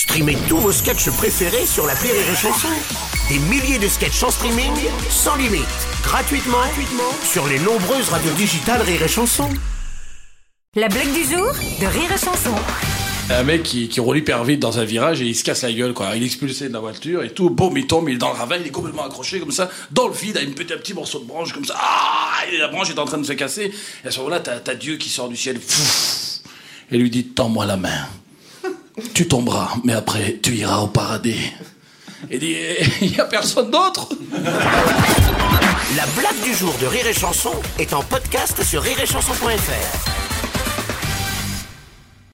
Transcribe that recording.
Streamez tous vos sketchs préférés sur la Rire et Chanson. Des milliers de sketchs en streaming, sans limite, gratuitement, gratuitement sur les nombreuses radios digitales Rire et Chanson. La blague du jour de Rire et Chanson. Un mec qui, qui roule hyper vite dans un virage et il se casse la gueule, quoi. Il est expulsé de la voiture et tout, boum, il tombe, il est dans le ravin, il est complètement accroché comme ça, dans le vide, à une petit, un petit morceau de branche comme ça. Ah Et la branche est en train de se casser. Et à ce moment-là, t'as, Dieu qui sort du ciel, Pfff et lui dit Tends-moi la main. Tu tomberas, mais après, tu iras au paradis. Et dit Il y a personne d'autre La blague du jour de Rire et Chanson est en podcast sur rireetchanson.fr.